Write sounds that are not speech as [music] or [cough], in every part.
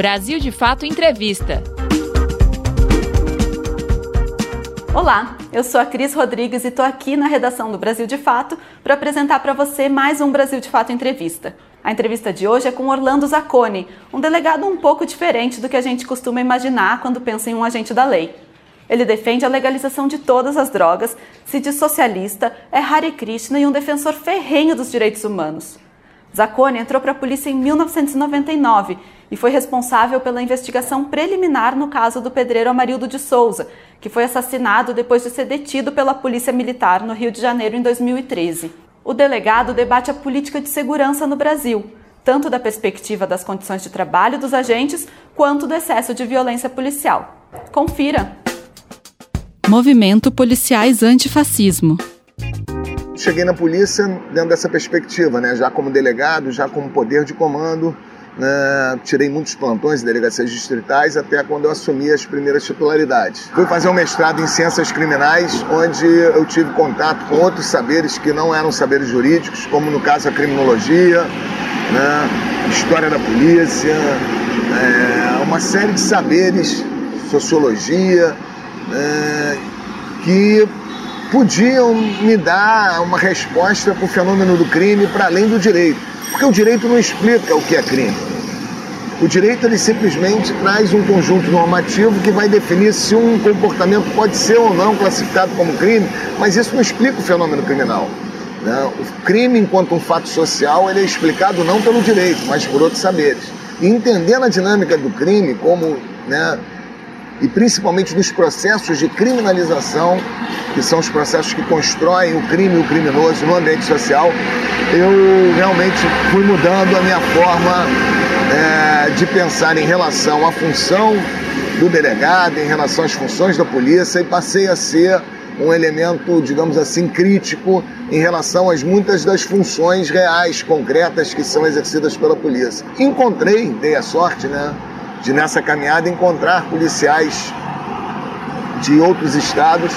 Brasil de Fato Entrevista. Olá, eu sou a Cris Rodrigues e estou aqui na redação do Brasil de Fato para apresentar para você mais um Brasil de Fato Entrevista. A entrevista de hoje é com Orlando Zacconi, um delegado um pouco diferente do que a gente costuma imaginar quando pensa em um agente da lei. Ele defende a legalização de todas as drogas, se diz socialista, é Hare Krishna e um defensor ferrenho dos direitos humanos. Zacconi entrou para a polícia em 1999 e foi responsável pela investigação preliminar no caso do pedreiro Amarildo de Souza, que foi assassinado depois de ser detido pela Polícia Militar no Rio de Janeiro em 2013. O delegado debate a política de segurança no Brasil, tanto da perspectiva das condições de trabalho dos agentes quanto do excesso de violência policial. Confira! Movimento Policiais Antifascismo cheguei na polícia dentro dessa perspectiva, né? já como delegado, já como poder de comando. Né? tirei muitos plantões em delegacias distritais até quando eu assumi as primeiras titularidades. Fui fazer um mestrado em ciências criminais, onde eu tive contato com outros saberes que não eram saberes jurídicos, como no caso a criminologia, né? história da polícia, é, uma série de saberes, sociologia, é, que podiam me dar uma resposta para o fenômeno do crime para além do direito. Porque o direito não explica o que é crime. O direito ele simplesmente traz um conjunto normativo que vai definir se um comportamento pode ser ou não classificado como crime, mas isso não explica o fenômeno criminal. Né? O crime, enquanto um fato social, ele é explicado não pelo direito, mas por outros saberes. E entendendo a dinâmica do crime como né, e principalmente nos processos de criminalização, que são os processos que constroem o crime e o criminoso no ambiente social, eu realmente fui mudando a minha forma é, de pensar em relação à função do delegado, em relação às funções da polícia e passei a ser um elemento, digamos assim, crítico em relação às muitas das funções reais, concretas que são exercidas pela polícia. Encontrei, dei a sorte, né, de nessa caminhada encontrar policiais de outros estados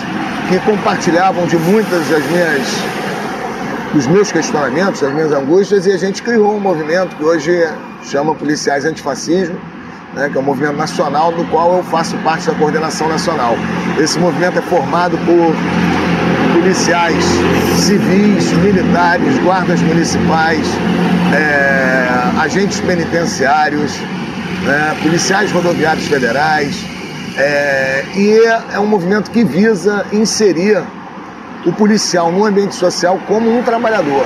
que compartilhavam de muitas das minhas dos meus questionamentos, das minhas angústias, e a gente criou um movimento que hoje chama Policiais Antifascismo, né, que é um movimento nacional do qual eu faço parte da coordenação nacional. Esse movimento é formado por policiais civis, militares, guardas municipais, é, agentes penitenciários, né, policiais rodoviários federais, é, e é um movimento que visa inserir o policial no ambiente social como um trabalhador.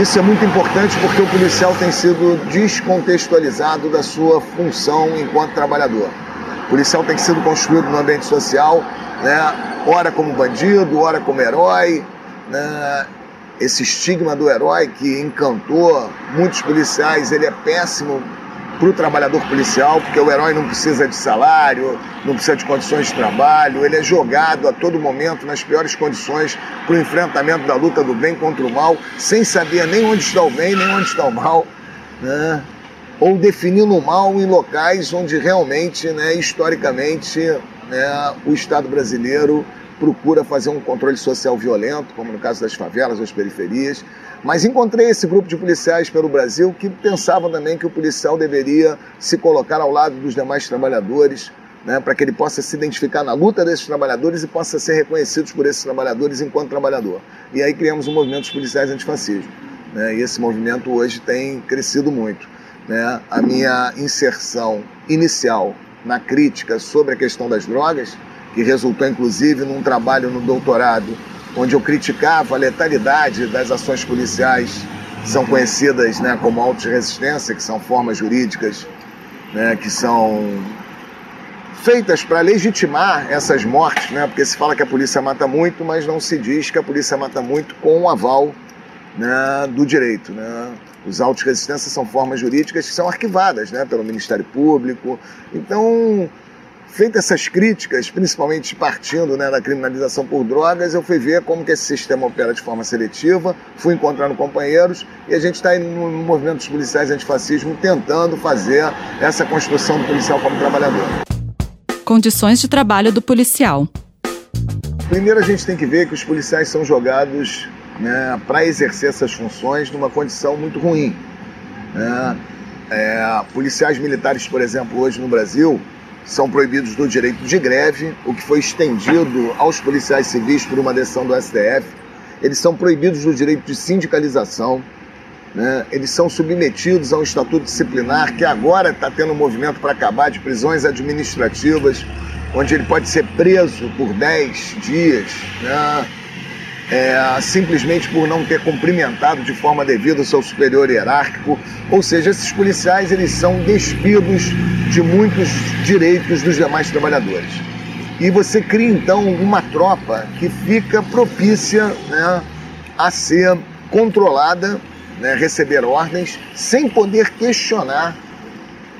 Isso é muito importante porque o policial tem sido descontextualizado da sua função enquanto trabalhador. O policial tem sido construído no ambiente social, né, ora como bandido, ora como herói. Né, esse estigma do herói que encantou muitos policiais, ele é péssimo para o trabalhador policial, porque o herói não precisa de salário, não precisa de condições de trabalho, ele é jogado a todo momento nas piores condições para o enfrentamento da luta do bem contra o mal, sem saber nem onde está o bem, nem onde está o mal, né? ou definindo o mal em locais onde realmente, né, historicamente, né, o Estado brasileiro procura fazer um controle social violento, como no caso das favelas, das periferias. Mas encontrei esse grupo de policiais pelo Brasil que pensavam também que o policial deveria se colocar ao lado dos demais trabalhadores, né, para que ele possa se identificar na luta desses trabalhadores e possa ser reconhecido por esses trabalhadores enquanto trabalhador. E aí criamos um movimento dos policiais antifascismo. Né, e esse movimento hoje tem crescido muito. Né? A minha inserção inicial na crítica sobre a questão das drogas, que resultou inclusive num trabalho no doutorado onde eu criticava a letalidade das ações policiais, que são conhecidas né, como auto-resistência, que são formas jurídicas né, que são feitas para legitimar essas mortes, né, porque se fala que a polícia mata muito, mas não se diz que a polícia mata muito com o aval né, do direito. Né? Os autos-resistências são formas jurídicas que são arquivadas né, pelo Ministério Público. Então, Feitas essas críticas, principalmente partindo né, da criminalização por drogas, eu fui ver como que esse sistema opera de forma seletiva, fui encontrando companheiros e a gente está no movimento dos policiais antifascismo tentando fazer essa construção do policial como trabalhador. Condições de trabalho do policial. Primeiro a gente tem que ver que os policiais são jogados né, para exercer essas funções numa condição muito ruim. Né? É, policiais militares, por exemplo, hoje no Brasil, são proibidos do direito de greve, o que foi estendido aos policiais civis por uma decisão do STF. Eles são proibidos do direito de sindicalização, né? eles são submetidos a um estatuto disciplinar que agora está tendo um movimento para acabar de prisões administrativas, onde ele pode ser preso por 10 dias, né? é, simplesmente por não ter cumprimentado de forma devida o seu superior hierárquico. Ou seja, esses policiais eles são despidos de muitos direitos dos demais trabalhadores. E você cria então uma tropa que fica propícia né, a ser controlada, né, receber ordens, sem poder questionar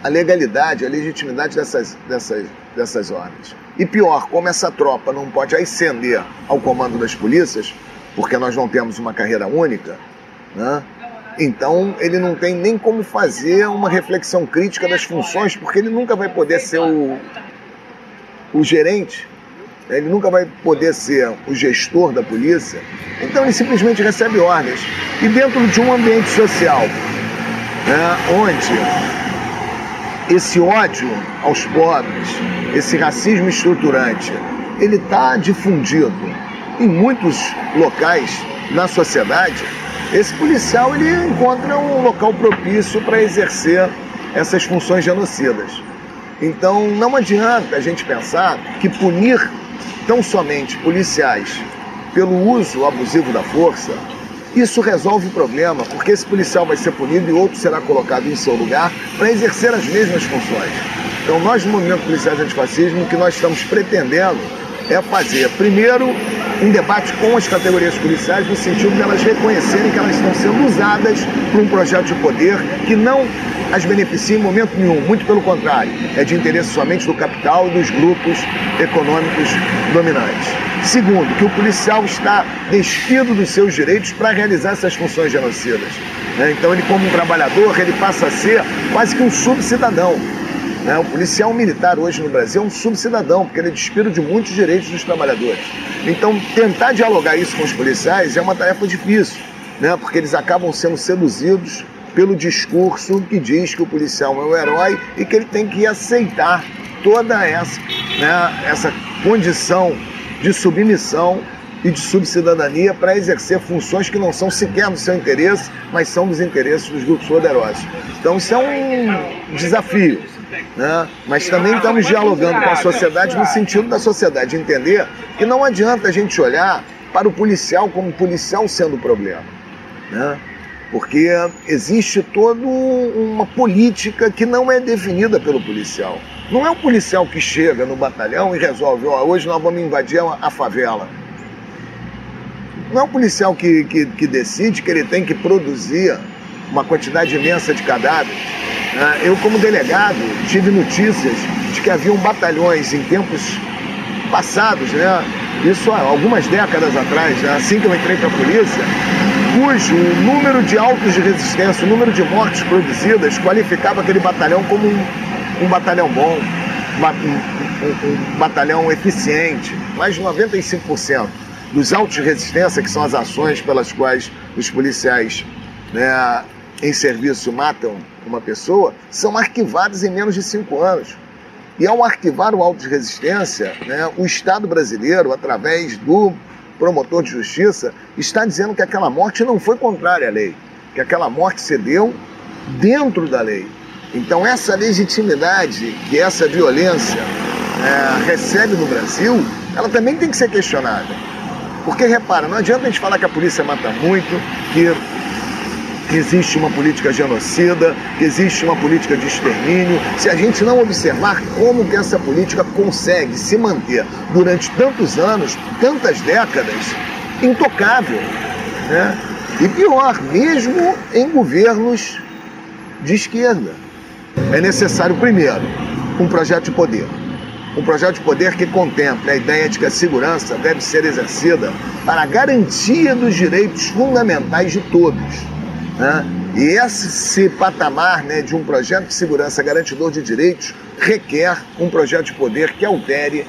a legalidade, a legitimidade dessas, dessas, dessas ordens. E pior, como essa tropa não pode ascender ao comando das polícias, porque nós não temos uma carreira única, né? Então ele não tem nem como fazer uma reflexão crítica das funções, porque ele nunca vai poder ser o, o gerente, ele nunca vai poder ser o gestor da polícia, então ele simplesmente recebe ordens. E dentro de um ambiente social, né, onde esse ódio aos pobres, esse racismo estruturante, ele está difundido em muitos locais na sociedade, esse policial ele encontra um local propício para exercer essas funções genocidas. Então não adianta a gente pensar que punir tão somente policiais pelo uso abusivo da força, isso resolve o problema, porque esse policial vai ser punido e outro será colocado em seu lugar para exercer as mesmas funções. Então nós no Movimento Policiais Antifascismo, o que nós estamos pretendendo é fazer, primeiro, um debate com as categorias policiais, no sentido de elas reconhecerem que elas estão sendo usadas por um projeto de poder que não as beneficia em momento nenhum, muito pelo contrário, é de interesse somente do capital e dos grupos econômicos dominantes. Segundo, que o policial está despido dos seus direitos para realizar essas funções genocidas. Né? Então, ele, como um trabalhador, ele passa a ser quase que um subcidadão. Né? O policial militar hoje no Brasil é um subcidadão, porque ele é despido de muitos direitos dos trabalhadores. Então, tentar dialogar isso com os policiais é uma tarefa difícil, né? porque eles acabam sendo seduzidos pelo discurso que diz que o policial é um herói e que ele tem que aceitar toda essa, né, essa condição de submissão e de subcidadania para exercer funções que não são sequer do seu interesse, mas são dos interesses dos grupos poderosos. Então isso é um desafio. Né? Mas também estamos dialogando com a sociedade no sentido da sociedade entender que não adianta a gente olhar para o policial como policial sendo o problema. Né? Porque existe toda uma política que não é definida pelo policial. Não é o policial que chega no batalhão e resolve, ó, hoje nós vamos invadir a favela. Não é o policial que, que, que decide que ele tem que produzir uma quantidade imensa de cadáveres. Né? Eu, como delegado, tive notícias de que haviam batalhões em tempos passados, né? isso há algumas décadas atrás, né? assim que eu entrei para a polícia, cujo número de autos de resistência, o número de mortes produzidas, qualificava aquele batalhão como um, um batalhão bom, um, um, um batalhão eficiente. Mais de 95% dos autos de resistência, que são as ações pelas quais os policiais né, em serviço matam uma pessoa, são arquivados em menos de cinco anos. E ao arquivar o auto de resistência, né, o Estado brasileiro, através do promotor de justiça, está dizendo que aquela morte não foi contrária à lei, que aquela morte se deu dentro da lei. Então, essa legitimidade que essa violência é, recebe no Brasil, ela também tem que ser questionada. Porque, repara, não adianta a gente falar que a polícia mata muito, que que existe uma política genocida, que existe uma política de extermínio, se a gente não observar como que essa política consegue se manter durante tantos anos, tantas décadas, intocável. Né? E pior, mesmo em governos de esquerda. É necessário, primeiro, um projeto de poder. Um projeto de poder que contemple a ideia de que a segurança deve ser exercida para a garantia dos direitos fundamentais de todos né? E esse patamar né, de um projeto de segurança garantidor de direitos requer um projeto de poder que altere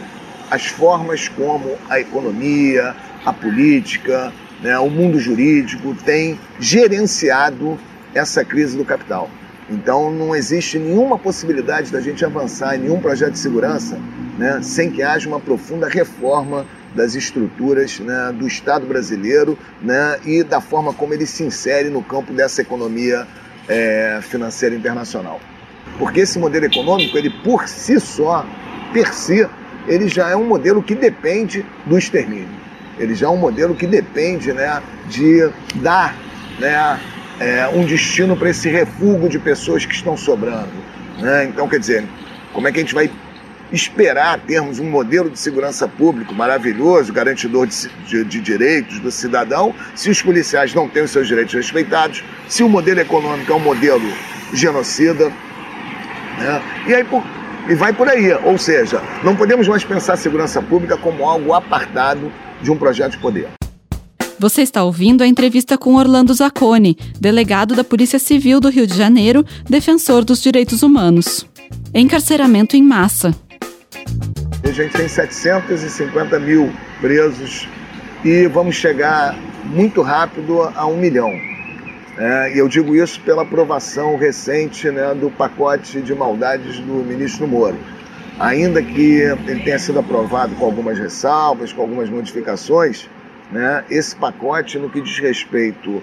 as formas como a economia, a política, né, o mundo jurídico tem gerenciado essa crise do capital. Então não existe nenhuma possibilidade da gente avançar em nenhum projeto de segurança né, sem que haja uma profunda reforma das estruturas né, do Estado brasileiro né, e da forma como ele se insere no campo dessa economia é, financeira internacional. Porque esse modelo econômico, ele por si só, per si, ele já é um modelo que depende do extermínio. Ele já é um modelo que depende né, de dar né, é, um destino para esse refúgio de pessoas que estão sobrando. Né? Então, quer dizer, como é que a gente vai esperar termos um modelo de segurança público maravilhoso, garantidor de, de, de, direitos do cidadão, se os policiais não têm os seus direitos respeitados, se o modelo econômico é um modelo genocida. Né? E, aí, por, e vai por aí. Ou seja, não podemos mais pensar segurança pública como algo apartado de um projeto de poder. Você está ouvindo a entrevista com Orlando Zacconi, delegado da Polícia Civil do Rio de Janeiro, defensor dos direitos humanos. Encarceramento em massa. A gente tem 750 mil presos e vamos chegar muito rápido a um milhão. É, e eu digo isso pela aprovação recente né, do pacote de maldades do ministro Moro. Ainda que ele tenha sido aprovado com algumas ressalvas, com algumas modificações, né, esse pacote, no que diz respeito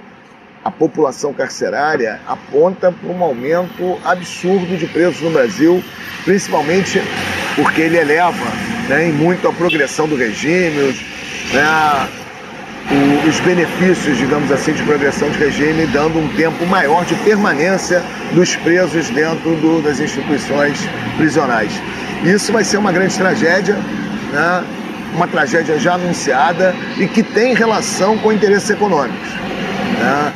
à população carcerária, aponta para um aumento absurdo de presos no Brasil, principalmente porque ele eleva né, muito a progressão do regime, né, os benefícios, digamos assim, de progressão de regime, dando um tempo maior de permanência dos presos dentro do, das instituições prisionais. Isso vai ser uma grande tragédia, né, uma tragédia já anunciada e que tem relação com interesses econômicos. Né.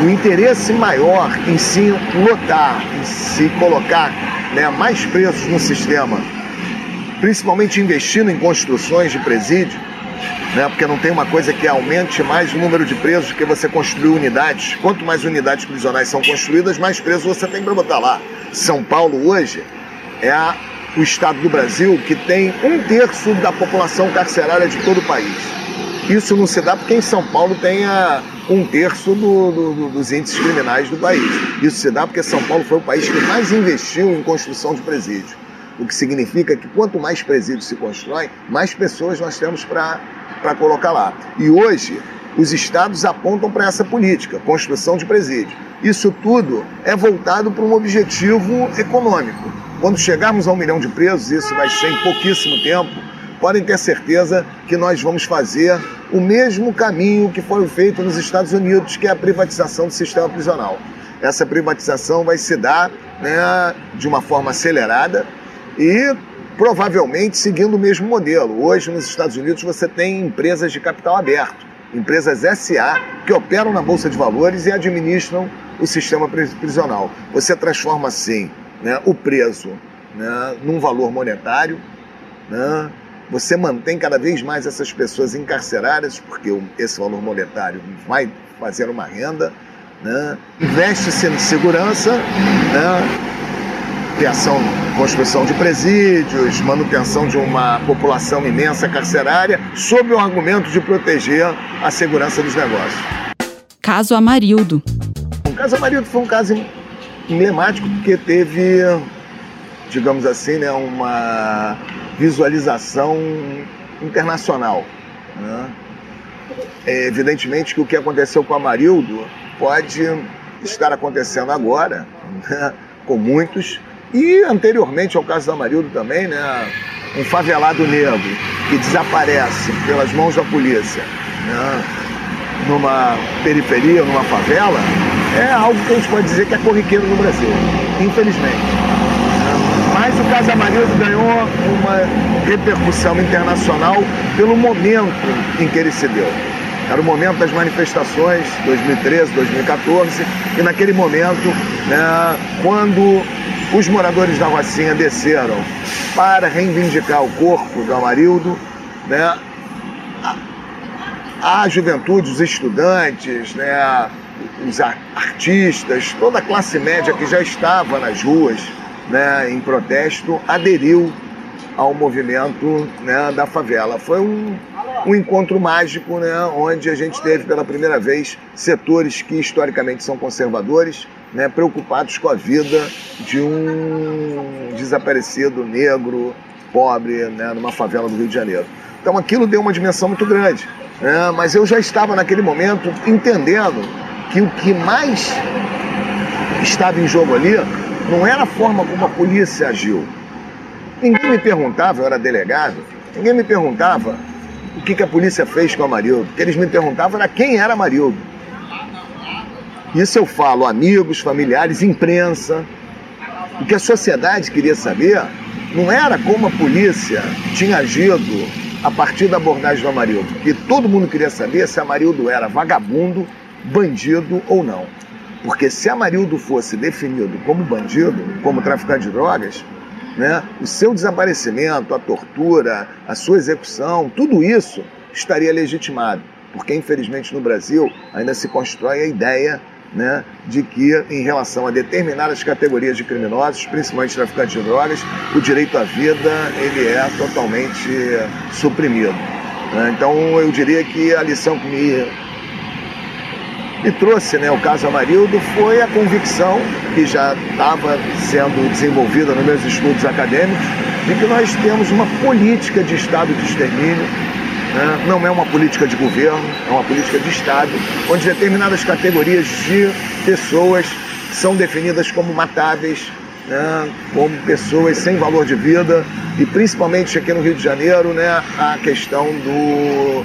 O interesse maior em se lotar, em se colocar né, mais presos no sistema principalmente investindo em construções de presídio, né? porque não tem uma coisa que aumente mais o número de presos que você construir unidades. Quanto mais unidades prisionais são construídas, mais presos você tem para botar lá. São Paulo hoje é a, o estado do Brasil que tem um terço da população carcerária de todo o país. Isso não se dá porque em São Paulo tem a, um terço do, do, dos índices criminais do país. Isso se dá porque São Paulo foi o país que mais investiu em construção de presídio o que significa que quanto mais presídios se constroem, mais pessoas nós temos para colocar lá. E hoje, os estados apontam para essa política, construção de presídio. Isso tudo é voltado para um objetivo econômico. Quando chegarmos a um milhão de presos, isso vai ser em pouquíssimo tempo, podem ter certeza que nós vamos fazer o mesmo caminho que foi feito nos Estados Unidos, que é a privatização do sistema prisional. Essa privatização vai se dar né, de uma forma acelerada, e provavelmente seguindo o mesmo modelo. Hoje, nos Estados Unidos, você tem empresas de capital aberto, empresas SA, que operam na Bolsa de Valores e administram o sistema prisional. Você transforma, assim, né, o preso né, num valor monetário, né, você mantém cada vez mais essas pessoas encarceradas, porque esse valor monetário vai fazer uma renda, né, investe-se em segurança, né, criação, construção de presídios, manutenção de uma população imensa carcerária, sob o argumento de proteger a segurança dos negócios. Caso Amarildo. O caso Amarildo foi um caso emblemático porque teve, digamos assim, né, uma visualização internacional. Né? É evidentemente que o que aconteceu com Amarildo pode estar acontecendo agora né, com muitos e anteriormente ao caso da Amarildo também, né, um favelado negro que desaparece pelas mãos da polícia né, numa periferia, numa favela, é algo que a gente pode dizer que é corriqueiro no Brasil, infelizmente. O caso Amarildo ganhou uma repercussão internacional pelo momento em que ele se deu. Era o momento das manifestações, 2013, 2014, e naquele momento, né, quando os moradores da Rocinha desceram para reivindicar o corpo do Amarildo, né? A, a juventude, os estudantes, né? os artistas, toda a classe média que já estava nas ruas né? em protesto, aderiu ao movimento né? da favela. Foi um, um encontro mágico, né? onde a gente teve pela primeira vez setores que historicamente são conservadores, né, preocupados com a vida de um desaparecido negro, pobre, né, numa favela do Rio de Janeiro. Então aquilo deu uma dimensão muito grande. Né, mas eu já estava naquele momento entendendo que o que mais estava em jogo ali não era a forma como a polícia agiu. Ninguém me perguntava, eu era delegado, ninguém me perguntava o que, que a polícia fez com a Marildo. O que eles me perguntavam era quem era Marildo. Isso eu falo, amigos, familiares, imprensa. O que a sociedade queria saber não era como a polícia tinha agido a partir da abordagem do Amarildo, que todo mundo queria saber se Amarildo era vagabundo, bandido ou não. Porque se Amarildo fosse definido como bandido, como traficante de drogas, né, o seu desaparecimento, a tortura, a sua execução, tudo isso estaria legitimado. Porque, infelizmente, no Brasil ainda se constrói a ideia né, de que, em relação a determinadas categorias de criminosos, principalmente traficantes de drogas, o direito à vida ele é totalmente suprimido. Né? Então, eu diria que a lição que me, me trouxe né, o caso Amarildo foi a convicção, que já estava sendo desenvolvida nos meus estudos acadêmicos, de que nós temos uma política de estado de extermínio né? não é uma política de governo, é uma política de Estado, onde determinadas categorias de pessoas são definidas como matáveis, né? como pessoas sem valor de vida, e principalmente aqui no Rio de Janeiro, né? a questão do,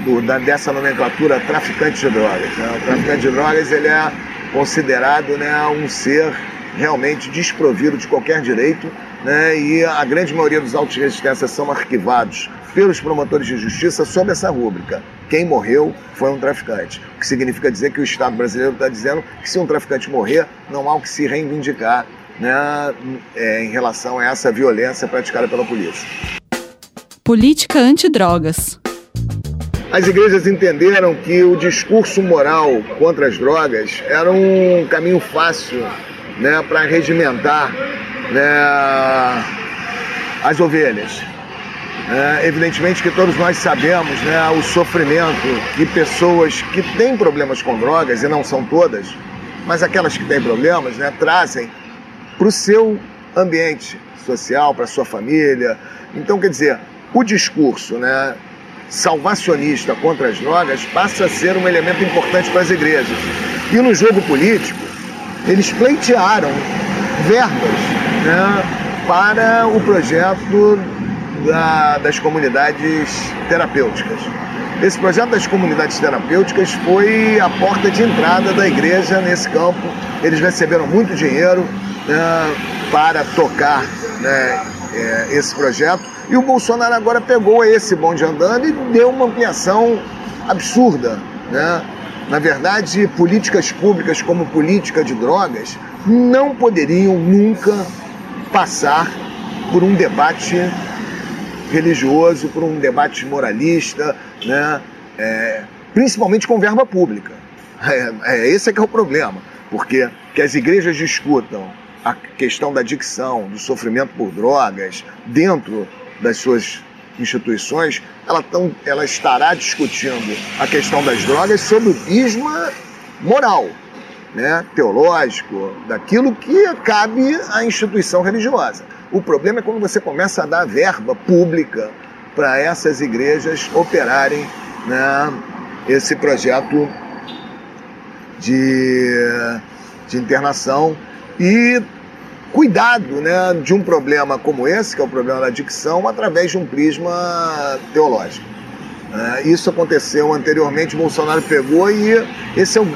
do da, dessa nomenclatura traficante de drogas. Né? O traficante de drogas ele é considerado né, um ser realmente desprovido de qualquer direito, né, e a grande maioria dos autos de resistência são arquivados pelos promotores de justiça sob essa rúbrica. Quem morreu foi um traficante. O que significa dizer que o Estado brasileiro está dizendo que se um traficante morrer, não há o que se reivindicar né, é, em relação a essa violência praticada pela polícia. Política antidrogas. As igrejas entenderam que o discurso moral contra as drogas era um caminho fácil né, para regimentar né, as ovelhas. É, evidentemente que todos nós sabemos né, o sofrimento que pessoas que têm problemas com drogas, e não são todas, mas aquelas que têm problemas, né, trazem para o seu ambiente social, para a sua família. Então, quer dizer, o discurso né, salvacionista contra as drogas passa a ser um elemento importante para as igrejas. E no jogo político, eles pleitearam verbas né, para o projeto da, das comunidades terapêuticas. Esse projeto das comunidades terapêuticas foi a porta de entrada da igreja nesse campo. Eles receberam muito dinheiro né, para tocar né, é, esse projeto. E o Bolsonaro agora pegou esse bonde andando e deu uma ampliação absurda. Né? Na verdade, políticas públicas como política de drogas não poderiam nunca passar por um debate religioso, por um debate moralista, né? É, principalmente com verba pública. [laughs] É, é, esse é que é o problema, porque que as igrejas discutam a questão da adicção, do sofrimento por drogas, dentro das suas instituições, ela, tão, ela estará discutindo a questão das drogas sob o prisma moral, né, teológico, daquilo que cabe à instituição religiosa. O problema é quando você começa a dar verba pública para essas igrejas operarem né, esse projeto de, de internação e cuidado né, de um problema como esse, que é o problema da adicção, através de um prisma teológico. É, isso aconteceu anteriormente, Bolsonaro pegou e esse é o,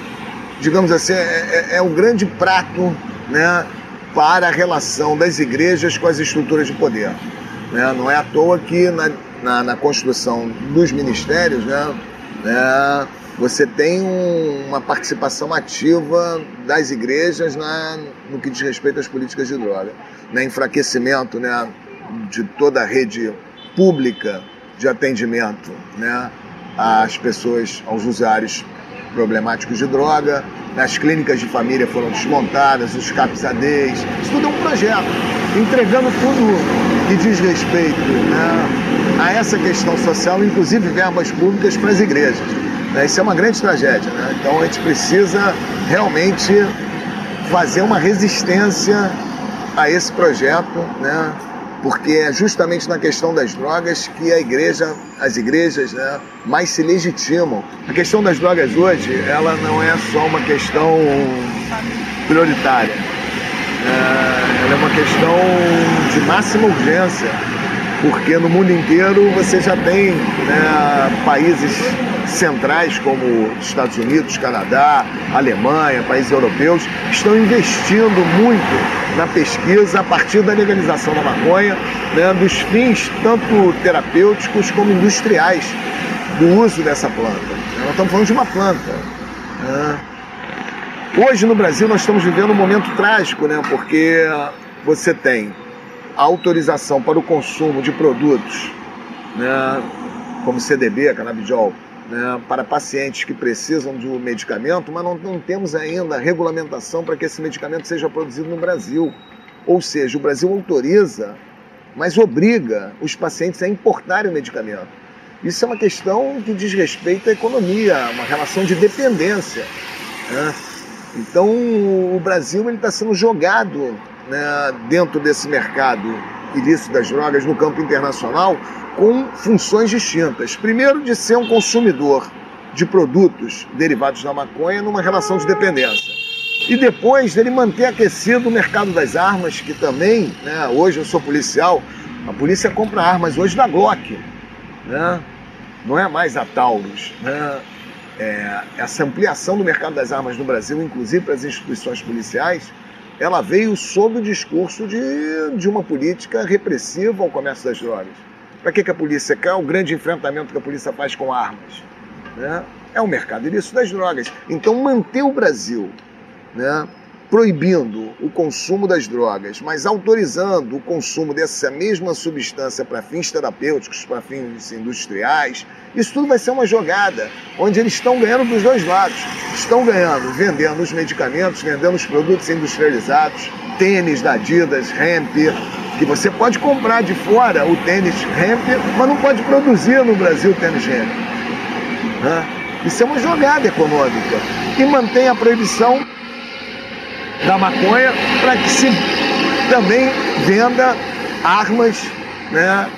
digamos assim, é, é, é o grande prato né, para a relação das igrejas com as estruturas de poder. Né? Não é à toa que na, na, na construção dos ministérios né, né, você tem um, uma participação ativa das igrejas na, no que diz respeito às políticas de droga. Né? Enfraquecimento né, de toda a rede pública de atendimento né, às pessoas, aos usuários problemáticos de droga, as clínicas de família foram desmontadas, os CAPS-ADs, isso tudo é um projeto, entregando tudo que diz respeito né, a essa questão social, inclusive verbas públicas para as igrejas. Né, isso é uma grande tragédia. Né? Então a gente precisa realmente fazer uma resistência a esse projeto, né? porque é justamente na questão das drogas que a igreja, as igrejas né, mais se legitimam. A questão das drogas hoje, ela não é só uma questão prioritária. É, ela é uma questão de máxima urgência porque no mundo inteiro você já tem né, países centrais como Estados Unidos, Canadá, Alemanha, países europeus, estão investindo muito na pesquisa a partir da legalização da maconha, né, dos fins tanto terapêuticos como industriais do uso dessa planta. Nós estamos falando de uma planta. Né. Hoje no Brasil nós estamos vivendo um momento trágico, né, porque você tem autorização para o consumo de produtos, né, como CDB, canabidiol, né, para pacientes que precisam um medicamento, mas não, não temos ainda regulamentação para que esse medicamento seja produzido no Brasil. Ou seja, o Brasil autoriza, mas obriga os pacientes a importarem o medicamento. Isso é uma questão que diz respeito à economia, uma relação de dependência. Né? Então, o Brasil está sendo jogado né, dentro desse mercado ilícito das drogas no campo internacional com funções distintas. Primeiro, de ser um consumidor de produtos derivados da maconha numa relação de dependência. E depois dele manter aquecido o mercado das armas, que também, né, hoje eu sou policial, a polícia compra armas hoje da Glock, né? não é mais a Taurus. Né? É, essa ampliação do mercado das armas no Brasil, inclusive para as instituições policiais, ela veio sob o discurso de, de uma política repressiva ao comércio das drogas. Para que, que a polícia quer? O grande enfrentamento que a polícia faz com armas. Né? É o mercado ilícito das drogas. Então, manter o Brasil né, proibindo o consumo das drogas, mas autorizando o consumo dessa mesma substância para fins terapêuticos, para fins industriais, isso tudo vai ser uma jogada onde eles estão ganhando dos dois lados. Estão ganhando vendendo os medicamentos, vendendo os produtos industrializados, tênis da Adidas, Hemp, que você pode comprar de fora o tênis Hemp, mas não pode produzir no Brasil tênis Hemp. Isso é uma jogada econômica. E mantém a proibição da maconha para que se também venda armas, né,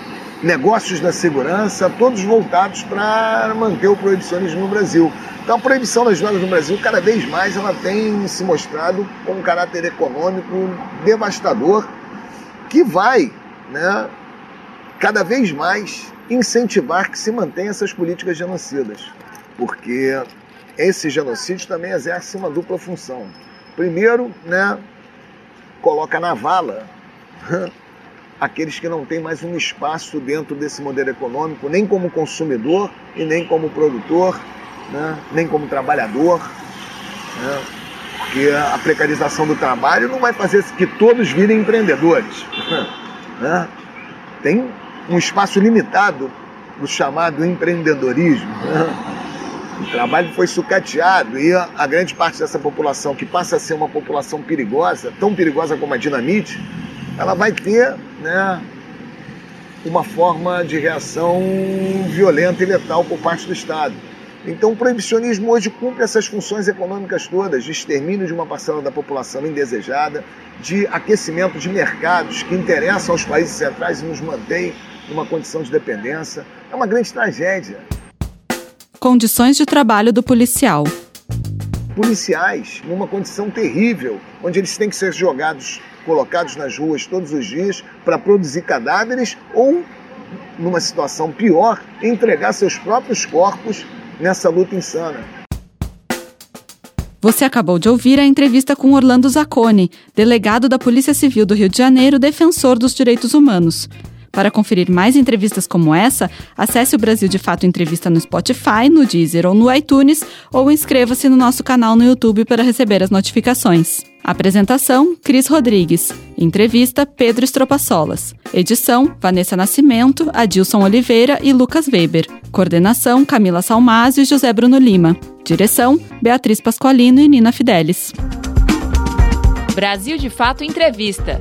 negócios da segurança, todos voltados para manter o proibicionismo no Brasil. Então a proibição das drogas no Brasil, cada vez mais, ela tem se mostrado com um caráter econômico devastador que vai, né, cada vez mais incentivar que se mantenha essas políticas genocidas, porque esse genocídio também exerce uma dupla função. Primeiro, né, coloca na vala aqueles que não têm mais um espaço dentro desse modelo econômico, nem como consumidor e nem como produtor, né, nem como trabalhador. Né, porque a precarização do trabalho não vai fazer que todos virem empreendedores. [laughs] Né? Tem um espaço limitado no chamado empreendedorismo. Né? O trabalho foi sucateado e a, a grande parte dessa população, que passa a ser uma população perigosa, tão perigosa como a dinamite, ela vai ter né, uma forma de reação violenta e letal por parte do Estado. Então, o proibicionismo hoje cumpre essas funções econômicas todas, de extermínio de uma parcela da população indesejada, de aquecimento de mercados que interessam aos países centrais e nos mantém numa condição de dependência. É uma grande tragédia condições de trabalho do policial. Policiais numa condição terrível, onde eles têm que ser jogados, colocados nas ruas todos os dias para produzir cadáveres ou, numa situação pior, entregar seus próprios corpos nessa luta insana. Você acabou de ouvir a entrevista com Orlando Zacconi, delegado da Polícia Civil do Rio de Janeiro, defensor dos direitos humanos. Para conferir mais entrevistas como essa, acesse o Brasil de Fato Entrevista no Spotify, no Deezer ou no iTunes, ou inscreva-se no nosso canal no YouTube para receber as notificações. Apresentação: Cris Rodrigues. Entrevista: Pedro Estropaçolas. Edição: Vanessa Nascimento, Adilson Oliveira e Lucas Weber. Coordenação: Camila Salmásio e José Bruno Lima. Direção: Beatriz Pasqualino e Nina Fidelis. Brasil de Fato Entrevista.